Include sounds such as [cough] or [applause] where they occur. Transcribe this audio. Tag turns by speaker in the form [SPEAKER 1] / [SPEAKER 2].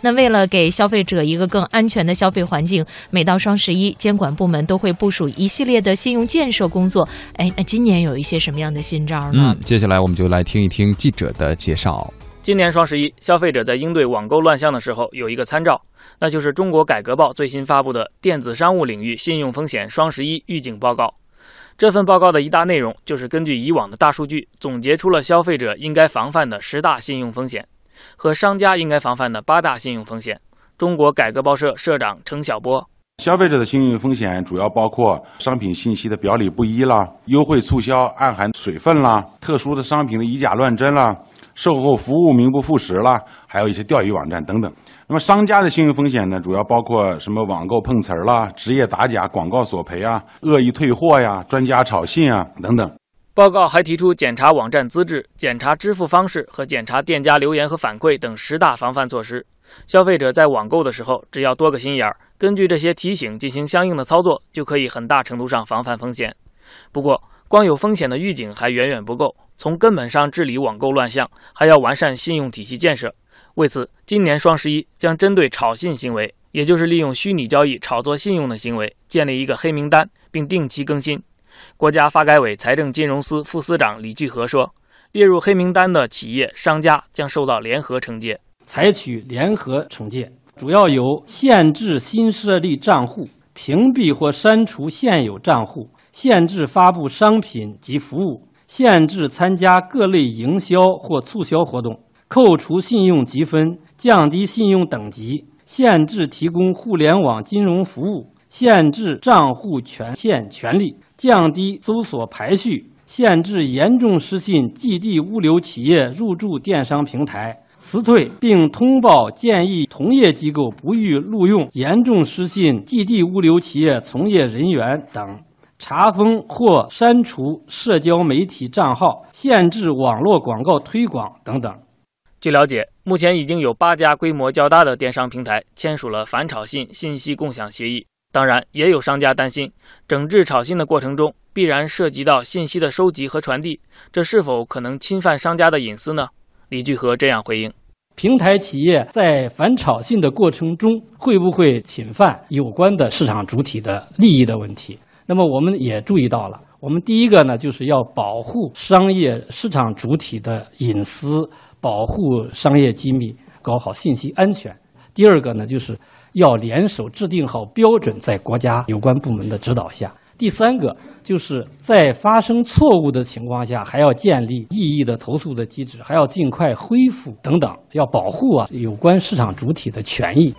[SPEAKER 1] 那为了给消费者一个更安全的消费环境，每到双十一，监管部门都会部署一系列的信用建设工作。哎，那今年有一些什么样的新招呢？
[SPEAKER 2] 嗯，接下来我们就来听一听记者的介绍。
[SPEAKER 3] 今年双十一，消费者在应对网购乱象的时候有一个参照，那就是中国改革报最新发布的《电子商务领域信用风险双十一预警报告》。这份报告的一大内容就是根据以往的大数据，总结出了消费者应该防范的十大信用风险和商家应该防范的八大信用风险。中国改革报社社长程晓波：
[SPEAKER 4] 消费者的信用风险主要包括商品信息的表里不一啦，优惠促销暗含水分啦，特殊的商品的以假乱真啦，售后服务名不副实啦，还有一些钓鱼网站等等。那么商家的信用风险呢，主要包括什么网购碰瓷儿啦、职业打假、广告索赔啊、恶意退货呀、专家炒信啊等等。
[SPEAKER 3] 报告还提出检查网站资质、检查支付方式和检查店家留言和反馈等十大防范措施。消费者在网购的时候，只要多个心眼儿，根据这些提醒进行相应的操作，就可以很大程度上防范风险。不过，光有风险的预警还远远不够，从根本上治理网购乱象，还要完善信用体系建设。为此，今年双十一将针对炒信行为，也就是利用虚拟交易炒作信用的行为，建立一个黑名单，并定期更新。国家发改委财政金融司副司长李聚合说：“列入黑名单的企业、商家将受到联合惩戒，
[SPEAKER 5] 采取联合惩戒，主要有限制新设立账户、屏蔽或删除现有账户、限制发布商品及服务、限制参加各类营销或促销活动。”扣除信用积分，降低信用等级，限制提供互联网金融服务，限制账户权限权利，降低搜索排序，限制严重失信寄递物流企业入驻电商平台，辞退并通报建议同业机构不予录用严重失信寄递物流企业从业人员等，查封或删除社交媒体账号，限制网络广告推广等等。
[SPEAKER 3] 据了解，目前已经有八家规模较大的电商平台签署了反炒信信息共享协议。当然，也有商家担心，整治炒信的过程中必然涉及到信息的收集和传递，这是否可能侵犯商家的隐私呢？李聚合这样回应：
[SPEAKER 5] 平台企业在反炒信的过程中，会不会侵犯有关的市场主体的利益的问题？那么我们也注意到了，我们第一个呢，就是要保护商业市场主体的隐私。保护商业机密，搞好信息安全。第二个呢，就是要联手制定好标准，在国家 [laughs] 有关部门的指导下。第三个，就是在发生错误的情况下，还要建立异议的投诉的机制，还要尽快恢复等等，要保护啊有关市场主体的权益。